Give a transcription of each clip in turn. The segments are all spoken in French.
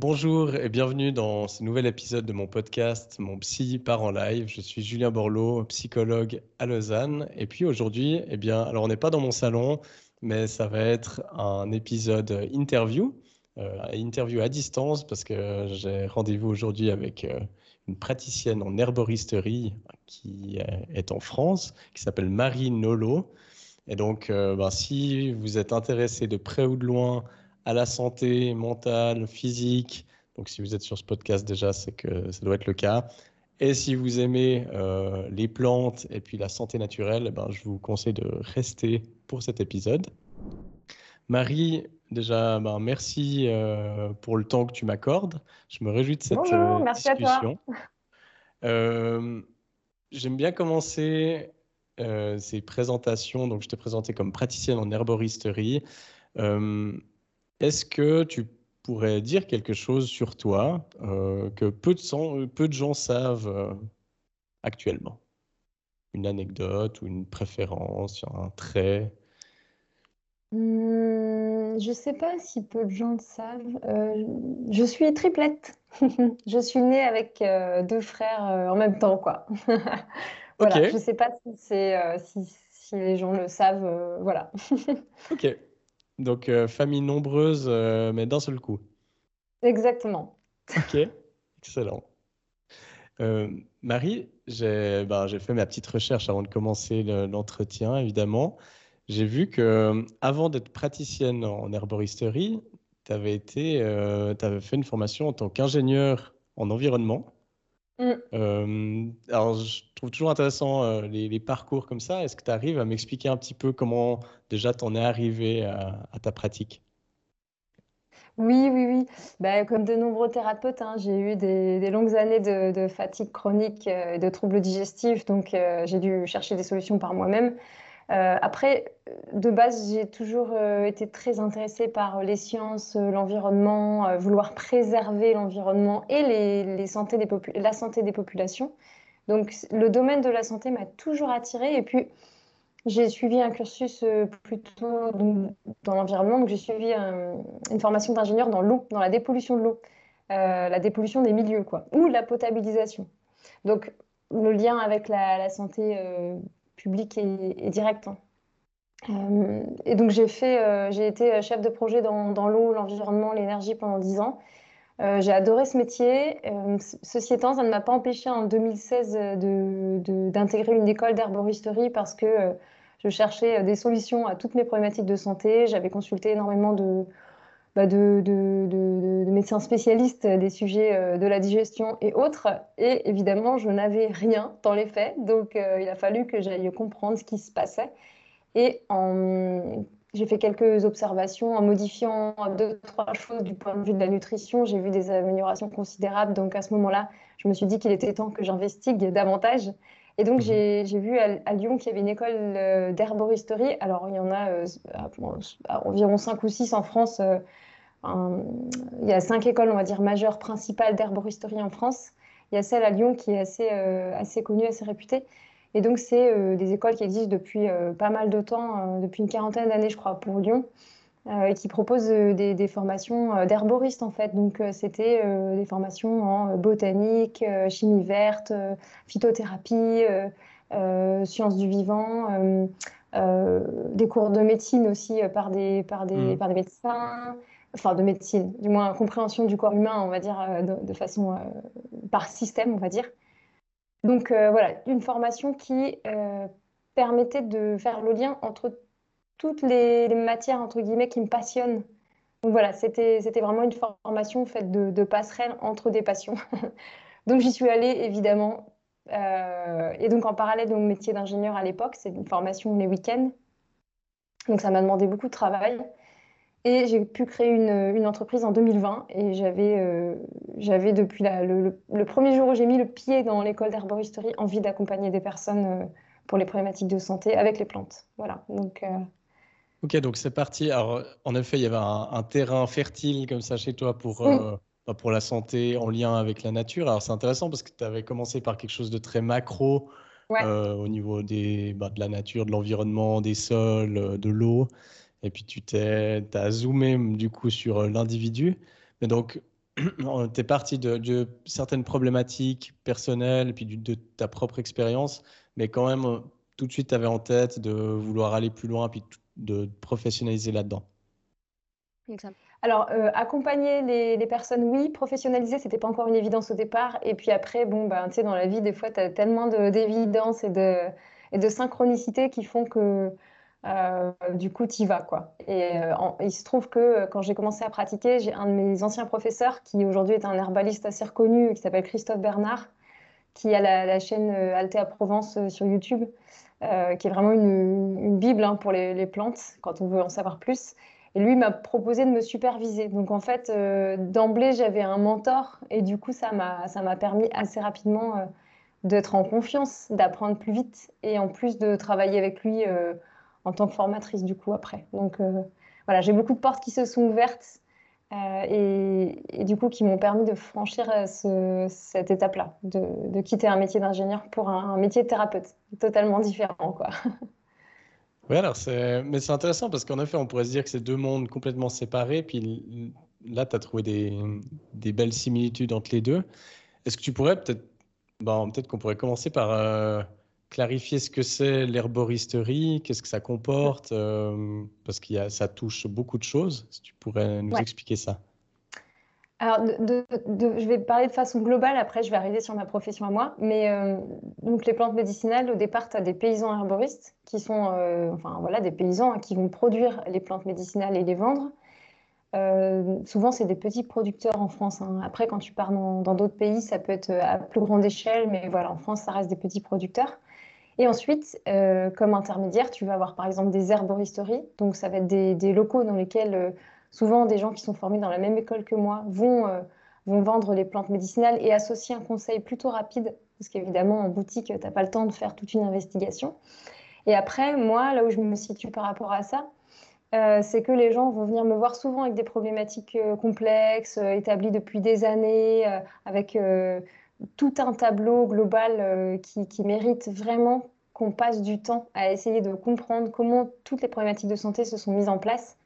Bonjour et bienvenue dans ce nouvel épisode de mon podcast Mon Psy part en live. Je suis Julien Borloo, psychologue à Lausanne. Et puis aujourd'hui, eh bien, alors on n'est pas dans mon salon, mais ça va être un épisode interview, euh, interview à distance parce que j'ai rendez-vous aujourd'hui avec euh, une praticienne en herboristerie qui euh, est en France, qui s'appelle Marie Nolo. Et donc, ben, si vous êtes intéressé de près ou de loin à la santé mentale, physique, donc si vous êtes sur ce podcast déjà, c'est que ça doit être le cas. Et si vous aimez euh, les plantes et puis la santé naturelle, eh ben, je vous conseille de rester pour cet épisode. Marie, déjà, ben, merci euh, pour le temps que tu m'accordes. Je me réjouis de cette Bonjour, euh, merci à toi. discussion. J'aime bien commencer ces présentations. Donc, je t'ai présenté comme praticienne en herboristerie. Euh, Est-ce que tu pourrais dire quelque chose sur toi euh, que peu de, peu de gens savent euh, actuellement? Une anecdote ou une préférence, un trait? Hum, je sais pas si peu de gens le savent. Euh, je suis triplette. Je suis née avec euh, deux frères euh, en même temps, quoi. Voilà, je sais pas si c'est si, si les gens le savent. voilà. ok. Donc, euh, famille nombreuse, euh, mais d'un seul coup. Exactement. Ok, excellent. Euh, Marie, j'ai ben, j'ai fait ma petite recherche avant de commencer le- l'entretien, évidemment. J'ai vu que avant d'être praticienne en herboristerie, tu avais fait une formation en tant qu'ingénieur en environnement. Hum. Euh, alors, je trouve toujours intéressant euh, les, les parcours comme ça. Est-ce que tu arrives à m'expliquer un petit peu comment déjà t'en es arrivé à, à ta pratique? Oui, oui, oui. Bah, comme de nombreux thérapeutes, hein, j'ai eu des, des longues années de, de fatigue chronique euh, et de troubles digestifs, donc euh, j'ai dû chercher des solutions par moi-même. Euh, après, de base, j'ai toujours euh, été très intéressée par les sciences, euh, l'environnement, euh, vouloir préserver l'environnement et les, les santé des la santé des populations. Donc, le domaine de la santé m'a toujours attirée. Et puis, j'ai suivi un cursus euh, plutôt dans l'environnement. Donc, j'ai suivi un- une formation d'ingénieur dans l'eau, dans la dépollution de l'eau, euh, la dépollution des milieux, quoi, ou la potabilisation. Donc, le lien avec la, santé euh, publique est, est direct. hein. Euh, et donc, j'ai fait, euh, j'ai été chef de projet dans, l'eau, l'environnement, l'énergie pendant 10 ans. Euh, j'ai adoré ce métier. Ceci étant, ça ne m'a pas empêché en 2016 de, de- d'intégrer une école d'herboristerie parce que je cherchais des solutions à toutes mes problématiques de santé. J'avais consulté énormément de, bah, de, de- de- de médecins spécialistes des sujets euh, de la digestion et autres. Et évidemment, je n'avais rien dans les faits. Donc, euh, il a fallu que j'aille comprendre ce qui se passait. Et j'ai fait quelques observations en modifiant deux, trois choses du point de vue de la nutrition. J'ai vu des améliorations considérables. Donc à ce moment-là, je me suis dit qu'il était temps que j'investigue davantage. Et donc Mhm. j'ai vu à, à Lyon qu'il y avait une école euh, d'herboristerie. Alors il y en a euh, à- bon, à environ cinq ou six en France. euh, un- il y a cinq écoles, on va dire, majeures principales d'herboristerie en France. Il y a celle à Lyon qui est assez, assez connue, assez réputée. Et donc, c'est des écoles qui existent depuis pas mal de temps, depuis une quarantaine d'années, je crois, pour Lyon, et qui proposent euh, des, des formations euh, d'herboristes, en fait. Donc, euh, c'était euh, des formations en euh, botanique, euh, chimie verte, euh, phytothérapie, euh, euh, sciences du vivant, euh, euh, des cours de médecine aussi euh, par des, par des, Mhm. par des médecins, enfin de médecine, du moins compréhension du corps humain, on va dire, euh, de, de façon euh, par système, on va dire. Donc euh, voilà, une formation qui euh, permettait de faire le lien entre toutes les, matières, entre guillemets, qui me passionnent. Donc voilà, c'était, vraiment une formation faite de, de passerelles entre des passions. Donc j'y suis allée, évidemment. Euh, et donc en parallèle de mon métier d'ingénieur à l'époque, c'est une formation les week-ends. Donc ça m'a demandé beaucoup de travail. Et j'ai pu créer une, une entreprise en 2020 et j'avais euh, depuis le, premier jour où j'ai mis le pied dans l'école d'herboristerie envie d'accompagner des personnes euh, pour les problématiques de santé avec les plantes. Voilà. Donc, Ok, donc c'est parti. Alors, en effet, il y avait un, un terrain fertile comme ça chez toi pour, oui, euh, bah, pour la santé en lien avec la nature. Alors, c'est intéressant parce que tu avais commencé par quelque chose de très macro ouais, euh, au niveau des, bah, de la nature, de l'environnement, des sols, euh, de l'eau. Et puis, tu t'es, t'as zoomé du coup sur l'individu. Mais donc, tu es parti de, certaines problématiques personnelles et puis de ta propre expérience, mais quand même, tout de suite, tu avais en tête de vouloir aller plus loin puis de professionnaliser là-dedans. Alors, euh, accompagner les, personnes, oui. Professionnaliser, c'était pas encore une évidence au départ. Et puis après, bon, ben, dans la vie, des fois, tu as tellement d'évidence et de, et de synchronicité qui font que euh, du coup, tu y vas. Quoi. Et euh, il se trouve que quand j'ai commencé à pratiquer, j'ai un de mes anciens professeurs qui aujourd'hui est un herbaliste assez reconnu, qui s'appelle Christophe Bernard, qui a la, chaîne Altea Provence sur YouTube, qui est vraiment une, bible hein, pour les, plantes, quand on veut en savoir plus. Et lui m'a proposé de me superviser. Donc en fait, euh, d'emblée, j'avais un mentor et du coup, ça m'a permis assez rapidement euh, d'être en confiance, d'apprendre plus vite et en plus de travailler avec lui euh, en tant que formatrice du coup après. Donc voilà, j'ai beaucoup de portes qui se sont ouvertes et, du coup qui m'ont permis de franchir cette étape-là, de, quitter un métier d'ingénieur pour un, métier de thérapeute, totalement différent quoi. Oui, alors c'est, mais c'est intéressant parce qu'en effet, on pourrait se dire que c'est deux mondes complètement séparés. Puis là, tu as trouvé des, des, belles similitudes entre les deux. Est-ce que tu pourrais peut-être, bon, peut-être qu'on pourrait commencer par euh, clarifier ce que c'est l'herboristerie, qu'est-ce que ça comporte, euh, parce que ça touche beaucoup de choses. Si tu pourrais nous expliquer ça. Alors, je vais parler de façon globale, après je vais arriver sur ma profession à moi. Mais euh, donc les plantes médicinales, au départ, tu as des paysans herboristes qui sont euh, enfin, voilà, des paysans hein, qui vont produire les plantes médicinales et les vendre. Euh, souvent, c'est des petits producteurs en France. Hein. Après, quand tu pars dans d'autres pays, ça peut être à plus grande échelle, mais voilà, en France, ça reste des petits producteurs. Et ensuite, comme intermédiaire, tu vas avoir par exemple des herboristeries. Donc, ça va être des, locaux dans lesquels souvent des gens qui sont formés dans la même école que moi vont, euh, vont vendre les plantes médicinales et associer un conseil plutôt rapide, parce qu'évidemment, en boutique, tu n'as pas le temps de faire toute une investigation. Et après, moi, là où je me situe par rapport à ça, euh, c'est que les gens vont venir me voir souvent avec des problématiques euh, complexes, établies depuis des années, avec tout un tableau global qui, qui, mérite vraiment qu'on passe du temps à essayer de comprendre comment toutes les problématiques de santé se sont mises en place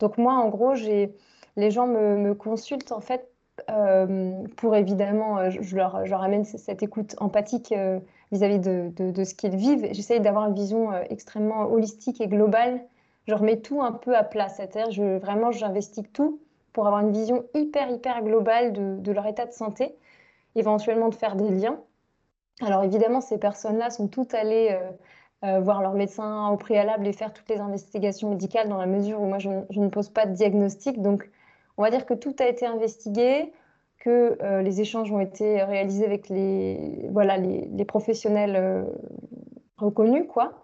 donc moi, en gros, les gens me, consultent en fait euh, pour évidemment, euh, je leur, amène cette écoute empathique euh, vis-à-vis de, ce qu'ils vivent. J'essaye d'avoir une vision extrêmement holistique et globale. Je remets tout un peu à plat. C'est-à-dire, je, vraiment, j'investis tout pour avoir une vision hyper, hyper globale de, leur état de santé, éventuellement de faire des liens. Alors évidemment, ces personnes-là sont toutes allées euh, voir leur médecin au préalable et faire toutes les investigations médicales dans la mesure où moi je, ne pose pas de diagnostic. Donc on va dire que tout a été investigué, que euh, les échanges ont été réalisés avec les, voilà, les, professionnels euh, reconnus. quoi.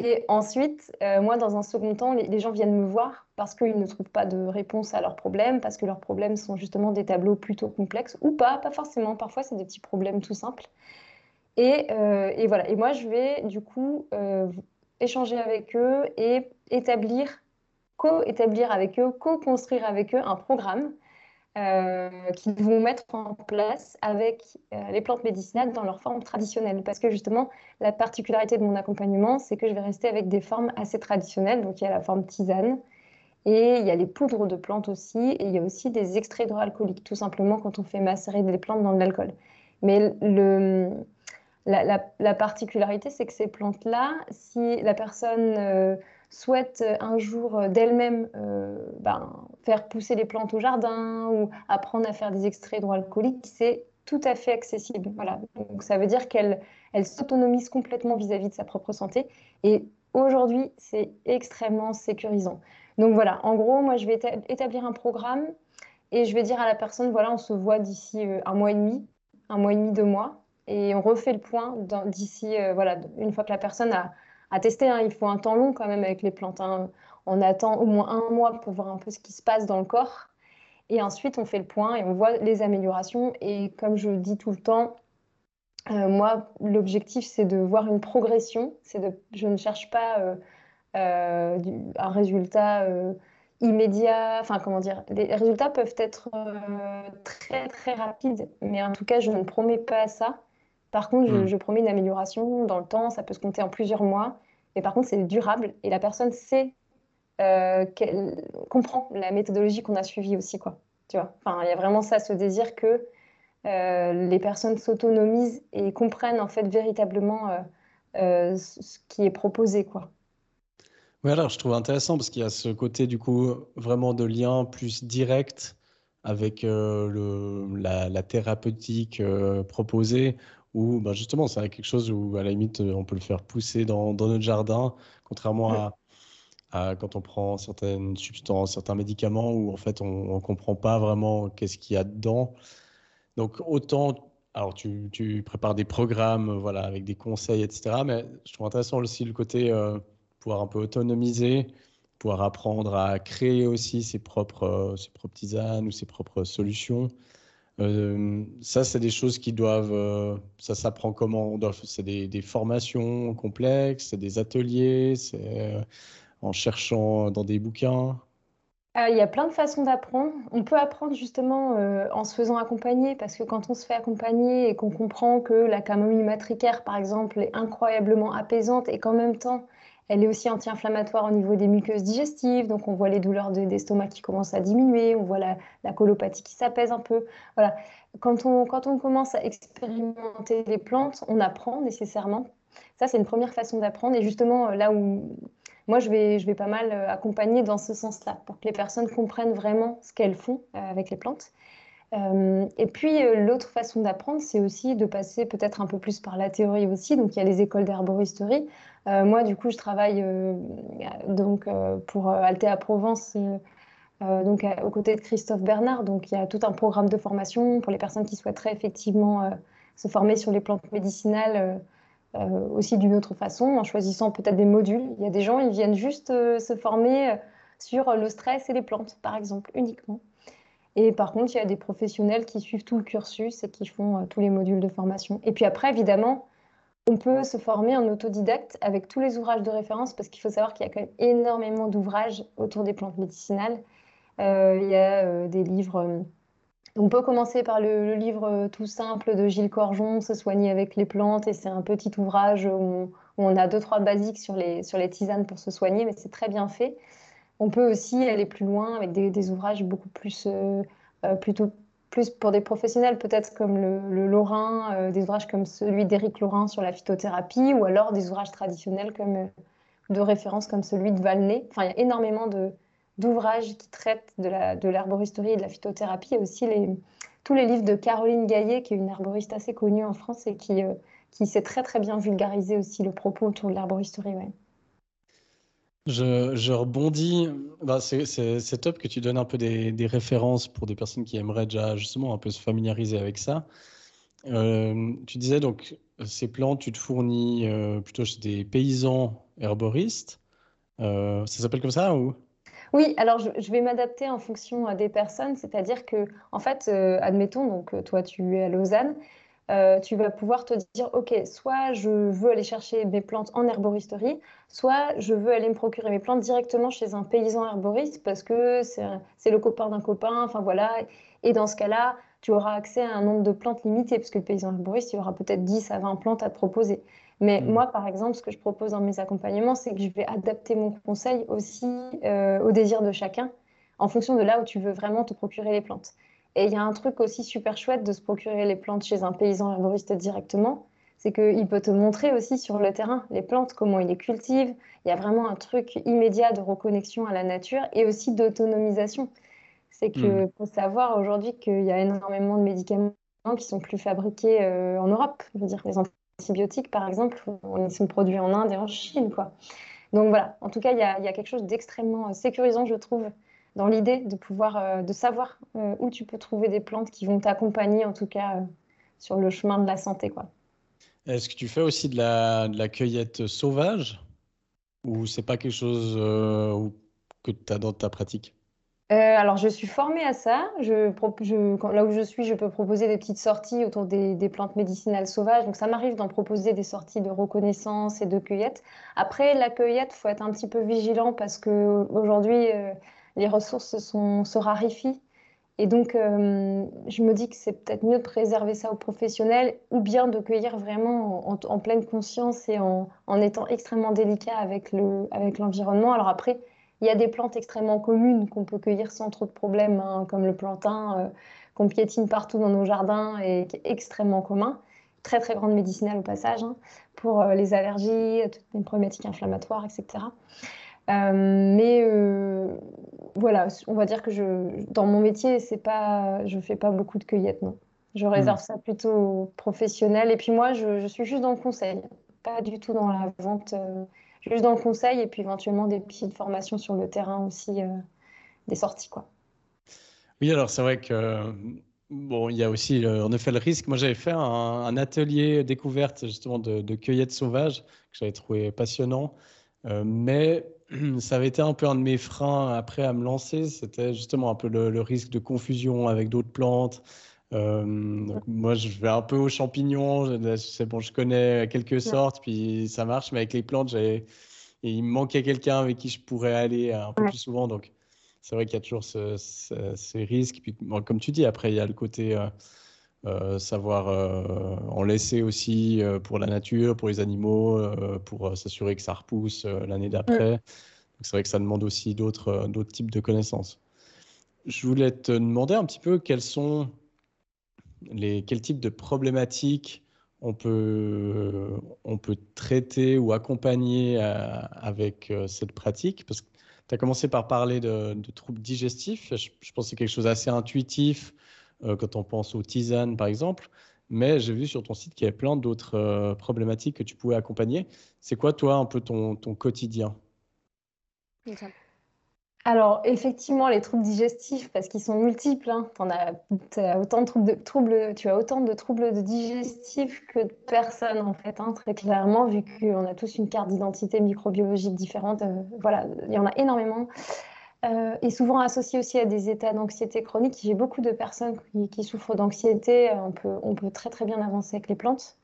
Et ensuite, moi, dans un second temps, les gens viennent me voir parce qu'ils ne trouvent pas de réponse à leurs problèmes, parce que leurs problèmes sont justement des tableaux plutôt complexes, ou pas, pas forcément. Parfois, c'est des petits problèmes tout simples. Euh, et, voilà. Et moi, je vais du coup euh, échanger avec eux et établir, co-établir avec eux, co-construire avec eux un programme euh, qu'ils vont mettre en place avec les plantes médicinales dans leur forme traditionnelle. Parce que justement, la particularité de mon accompagnement, c'est que je vais rester avec des formes assez traditionnelles. Donc, il y a la forme tisane. Et il y a les poudres de plantes aussi, et il y a aussi des extraits hydroalcooliques, tout simplement quand on fait macérer des plantes dans de l'alcool. Mais la, particularité, c'est que ces plantes-là, si la personne euh, souhaite un jour euh, d'elle-même euh, ben, faire pousser les plantes au jardin ou apprendre à faire des extraits hydroalcooliques, c'est tout à fait accessible. Voilà. Donc ça veut dire qu'elle elle, s'autonomise complètement vis-à-vis de sa propre santé. Et aujourd'hui, c'est extrêmement sécurisant. Donc voilà, en gros, moi, je vais établir un programme et je vais dire à la personne, voilà, on se voit d'ici un mois et demi, un mois et demi, deux mois et on refait le point d'ici, euh, voilà, une fois que la personne a, testé. Hein, il faut un temps long quand même avec les plantes. Hein. On attend au moins un mois pour voir un peu ce qui se passe dans le corps. Et ensuite, on fait le point et on voit les améliorations. Et comme je dis tout le temps, euh, moi, l'objectif, c'est de voir une progression. C'est de, je ne cherche pas euh, un résultat immédiat. Enfin, comment dire Les résultats peuvent être très, très rapides. Mais en tout cas, je ne promets pas ça. Par contre, hmm. je, promets une amélioration dans le temps, ça peut se compter en plusieurs mois. Mais par contre, c'est durable et la personne sait euh, qu'elle comprend la méthodologie qu'on a suivie aussi. Quoi. Tu vois? Enfin, il y a vraiment ça, ce désir que les personnes s'autonomisent et comprennent en fait véritablement ce qui est proposé, quoi. Oui, alors je trouve intéressant parce qu'il y a ce côté du coup vraiment de lien plus direct avec le, la, thérapeutique proposée, où ben justement c'est quelque chose où à la limite on peut le faire pousser dans, dans notre jardin, contrairement à, à, quand on prend certaines substances, certains médicaments où en fait on ne comprend pas vraiment qu'est-ce qu'il y a dedans. Donc autant, alors tu, prépares des programmes voilà, avec des conseils, etc. Mais je trouve intéressant aussi le côté pouvoir un peu autonomiser, pouvoir apprendre à créer aussi ses propres, euh, ses propres tisanes ou ses propres solutions. Euh, ça, c'est des choses qui doivent. Euh, ça s'apprend comment C'est des, des, formations complexes, c'est des ateliers, c'est en cherchant dans des bouquins. Il y a plein de façons d'apprendre. On peut apprendre justement en se faisant accompagner, parce que quand on se fait accompagner et qu'on comprend que la camomille matricaire, par exemple, est incroyablement apaisante et qu'en même temps, elle est aussi anti-inflammatoire au niveau des muqueuses digestives, donc on voit les douleurs d'estomac qui commencent à diminuer, on voit la, colopathie qui s'apaise un peu. Voilà. Quand on, quand on commence à expérimenter les plantes, on apprend nécessairement. Ça, c'est une première façon d'apprendre. Et justement, là où moi, je vais, pas mal euh, accompagner dans ce sens-là, pour que les personnes comprennent vraiment ce qu'elles font euh, avec les plantes. Euh, et puis, l'autre façon d'apprendre, c'est aussi de passer peut-être un peu plus par la théorie aussi. Donc, il y a les écoles d'herboristerie moi, du coup, je travaille donc, pour Altea Provence. donc, aux côtés de Christophe Bernard. Donc, il y a tout un programme de formation pour les personnes qui souhaiteraient effectivement se former sur les plantes médicinales aussi d'une autre façon, en choisissant peut-être des modules. Il y a des gens, ils viennent juste se former sur le stress et les plantes, par exemple, uniquement. Et par contre, il y a des professionnels qui suivent tout le cursus et qui font tous les modules de formation. Et puis après, évidemment, on peut se former en autodidacte avec tous les ouvrages de référence parce qu'il faut savoir qu'il y a quand même énormément d'ouvrages autour des plantes médicinales. Euh, il y a euh, des livres. Euh, on peut commencer par le, livre tout simple de Gilles Corjon, Se soigner avec les plantes, et c'est un petit ouvrage où on, a deux trois basiques sur les, tisanes pour se soigner, mais c'est très bien fait. On peut aussi aller plus loin avec des, ouvrages beaucoup plus plutôt plus pour des professionnels, peut-être comme le, Lorrain, euh, des ouvrages comme celui d'Éric Lorrain sur la phytothérapie, ou alors des ouvrages traditionnels comme, euh, de référence comme celui de Valnet. Enfin, il y a énormément d'ouvrages qui traitent de l'herboristerie et de la phytothérapie. A aussi tous les livres de Caroline Gaillet, qui est une herboriste assez connue en France et qui, euh, qui sait très très bien vulgariser aussi le propos autour de l'herboristerie. Ouais. Je, rebondis. Bah, c'est top que tu donnes un peu des, références pour des personnes qui aimeraient déjà justement un peu se familiariser avec ça. Euh, tu disais donc ces plantes, tu te fournis euh, plutôt chez des paysans herboristes. Ça s'appelle comme ça ou? Oui, alors je, vais m'adapter en fonction des personnes, c'est-à-dire que, en fait, admettons, donc toi tu es à Lausanne, euh, tu vas pouvoir te dire, OK, soit je veux aller chercher mes plantes en herboristerie, soit je veux aller me procurer mes plantes directement chez un paysan herboriste parce que c'est le copain d'un copain, enfin voilà. Et dans ce cas-là, tu auras accès à un nombre de plantes limité parce que le paysan herboriste, il aura peut-être 10 à 20 plantes à te proposer. Mais mmh. moi, par exemple, ce que je propose dans mes accompagnements, c'est que je vais adapter mon conseil aussi euh, au désir de chacun en fonction de là où tu veux vraiment te procurer les plantes. Et il y a un truc aussi super chouette de se procurer les plantes chez un paysan herboriste directement, c'est qu'il peut te montrer aussi sur le terrain les plantes, comment il les cultive. Il y a vraiment un truc immédiat de reconnexion à la nature et aussi d'autonomisation. C'est que mmh. faut savoir aujourd'hui qu'il y a énormément de médicaments qui sont plus fabriqués euh, en Europe. Je veux dire, les antibiotiques, par exemple, ils sont produits en Inde et en Chine, quoi. Donc voilà, en tout cas, il y a, quelque chose d'extrêmement sécurisant, je trouve, dans l'idée de pouvoir, euh, de savoir euh, où tu peux trouver des plantes qui vont t'accompagner, en tout cas, euh, sur le chemin de la santé. Quoi. Est-ce que tu fais aussi de la, de la cueillette sauvage? Ou c'est pas quelque chose que tu as dans ta pratique? Alors, je suis formée à ça. Là où je suis, je peux proposer des petites sorties autour des, plantes médicinales sauvages. Donc, ça m'arrive d'en proposer des sorties de reconnaissance et de cueillette. Après, la cueillette, faut être un petit peu vigilant parce que aujourd'hui, les ressources sont, se raréfient. Et donc, euh, je me dis que c'est peut-être mieux de préserver ça aux professionnels ou bien de cueillir vraiment en, pleine conscience et en, en, étant extrêmement délicat avec l'environnement. Le, avec Alors après, Il y a des plantes extrêmement communes qu'on peut cueillir sans trop de problèmes, hein, comme le plantain euh, qu'on piétine partout dans nos jardins et qui est extrêmement commun. Très très grande médicinale au passage hein, pour euh, les allergies, toutes les problématiques inflammatoires, etc. Euh, mais voilà, on va dire que je, dans mon métier, c'est pas, je fais pas beaucoup de cueillettes, non. Je réserve hmm. ça plutôt aux professionnels. Et puis moi, je, suis juste dans le conseil, pas du tout dans la vente, euh, juste dans le conseil et puis éventuellement des petites formations sur le terrain aussi, euh, des sorties, quoi. Oui, alors c'est vrai que bon, il y a aussi en effet le risque. Moi, j'avais fait un, atelier découverte justement de, de cueillette sauvage que j'avais trouvé passionnant, euh, mais ça avait été un peu un de mes freins après à me lancer. C'était justement un peu le risque de confusion avec d'autres plantes. Euh, moi, je vais un peu aux champignons. C'est bon, je connais quelques sortes, puis ça marche. Mais avec les plantes, il me manquait quelqu'un avec qui je pourrais aller un peu plus souvent. Donc, c'est vrai qu'il y a toujours ces risques. Puis, comme tu dis, après, il y a le côté euh, euh, savoir en laisser aussi pour la nature, pour les animaux, pour s'assurer que ça repousse l'année d'après. Donc, c'est vrai que ça demande aussi d'autres types de connaissances. Je voulais te demander un petit peu quels sont les, quel type de problématiques on peut, on peut traiter ou accompagner euh, avec euh, cette pratique? Parce que tu as commencé par parler de, troubles digestifs. Je, pense que c'est quelque chose d'assez intuitif euh, quand on pense aux tisanes, par exemple. Mais j'ai vu sur ton site qu'il y avait plein d'autres problématiques que tu pouvais accompagner. C'est quoi, toi, un peu ton, ton quotidien? Alors, effectivement, les troubles digestifs, parce qu'ils sont multiples, hein. as, autant de troubles, tu as autant de troubles digestifs que de personnes, en fait, hein, très clairement, vu qu'on a tous une carte d'identité microbiologique différente. Euh, voilà, il y en a énormément. Euh, et souvent associés aussi à des états d'anxiété chronique. J'ai beaucoup de personnes qui, souffrent d'anxiété. On peut, on peut très, très bien avancer avec les plantes.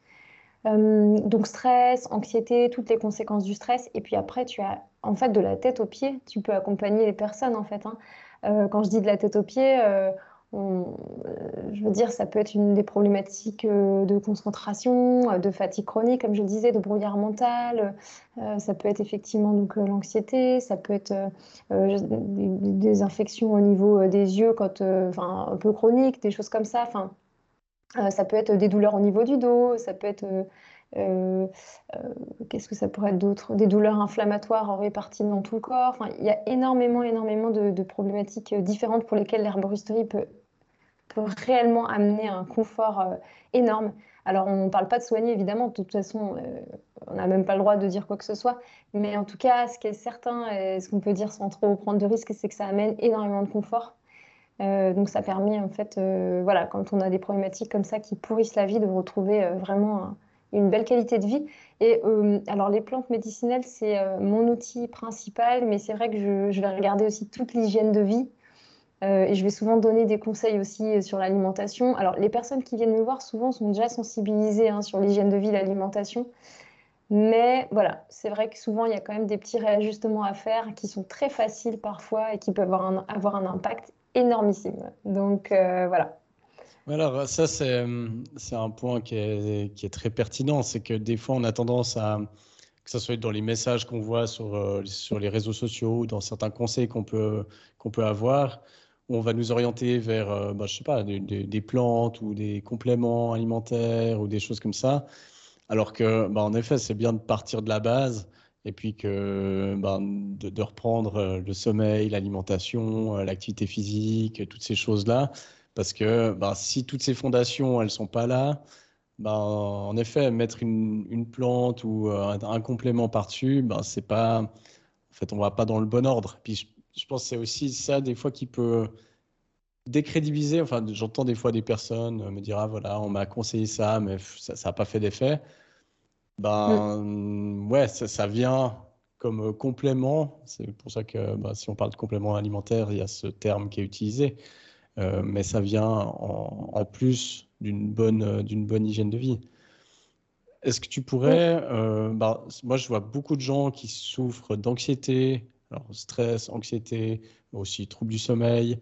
Euh, donc stress, anxiété, toutes les conséquences du stress. Et puis après, tu as en fait de la tête aux pieds. Tu peux accompagner les personnes en fait. Hein. Euh, quand je dis de la tête aux pieds, euh, je veux dire, ça peut être une des problématiques de concentration, de fatigue chronique, comme je disais, de brouillard mental. ça peut être effectivement donc l'anxiété. Ça peut être des, infections au niveau des yeux, quand, un peu chroniques, des choses comme ça. Ça peut être des douleurs au niveau du dos, ça peut être euh, euh, qu'est-ce que ça pourrait être Des douleurs inflammatoires réparties dans tout le corps. Il y a énormément, énormément de, problématiques différentes pour lesquelles l'herboristerie peut, peut, réellement amener un confort énorme. Alors, on ne parle pas de soigner, évidemment. De toute façon, on n'a même pas le droit de dire quoi que ce soit. Mais en tout cas, ce qui est certain, et ce qu'on peut dire sans trop prendre de risques, c'est que ça amène énormément de confort. Euh, donc ça permet en fait, euh, voilà, quand on a des problématiques comme ça qui pourrissent la vie, de retrouver euh, vraiment une belle qualité de vie. Et alors les plantes médicinales, c'est mon outil principal, mais c'est vrai que je, vais regarder aussi toute l'hygiène de vie. et je vais souvent donner des conseils aussi sur l'alimentation. Alors les personnes qui viennent me voir souvent sont déjà sensibilisées hein, sur l'hygiène de vie, l'alimentation. Mais voilà, c'est vrai que souvent, il y a quand même des petits réajustements à faire qui sont très faciles parfois et qui peuvent avoir avoir un impact énormissime. Donc euh, voilà. Alors ça, c'est un point qui est, qui est très pertinent. C'est que des fois, on a tendance à, que ce soit dans les messages qu'on voit sur, euh, sur les réseaux sociaux ou dans certains conseils qu'on peut, qu'on peut avoir, on va nous orienter vers, euh, bah, je sais pas, des, des, plantes ou des compléments alimentaires ou des choses comme ça. Alors que, bah, en effet, c'est bien de partir de la base et puis que ben, de, reprendre euh, le sommeil, l'alimentation, euh, l'activité physique, toutes ces choses-là, parce que ben, si toutes ces fondations elles sont pas là, ben, en effet mettre une, plante ou euh, un, complément par-dessus, c'est pas, en fait on va pas dans le bon ordre. Puis je, je pense que c'est aussi ça des fois qui peut décrédibiliser. Enfin j'entends des fois des personnes me dire ah voilà on m'a conseillé ça mais ça n'a pas fait d'effet. Ben mm. ouais, ça, vient comme euh, complément. C'est pour ça que bah, si on parle de complément alimentaire, il y a ce terme qui est utilisé. Euh, mais ça vient en, plus d'une bonne, euh, d'une bonne hygiène de vie. Est-ce que tu pourrais, bah, moi je vois beaucoup de gens qui souffrent d'anxiété, alors stress, anxiété, aussi troubles du sommeil.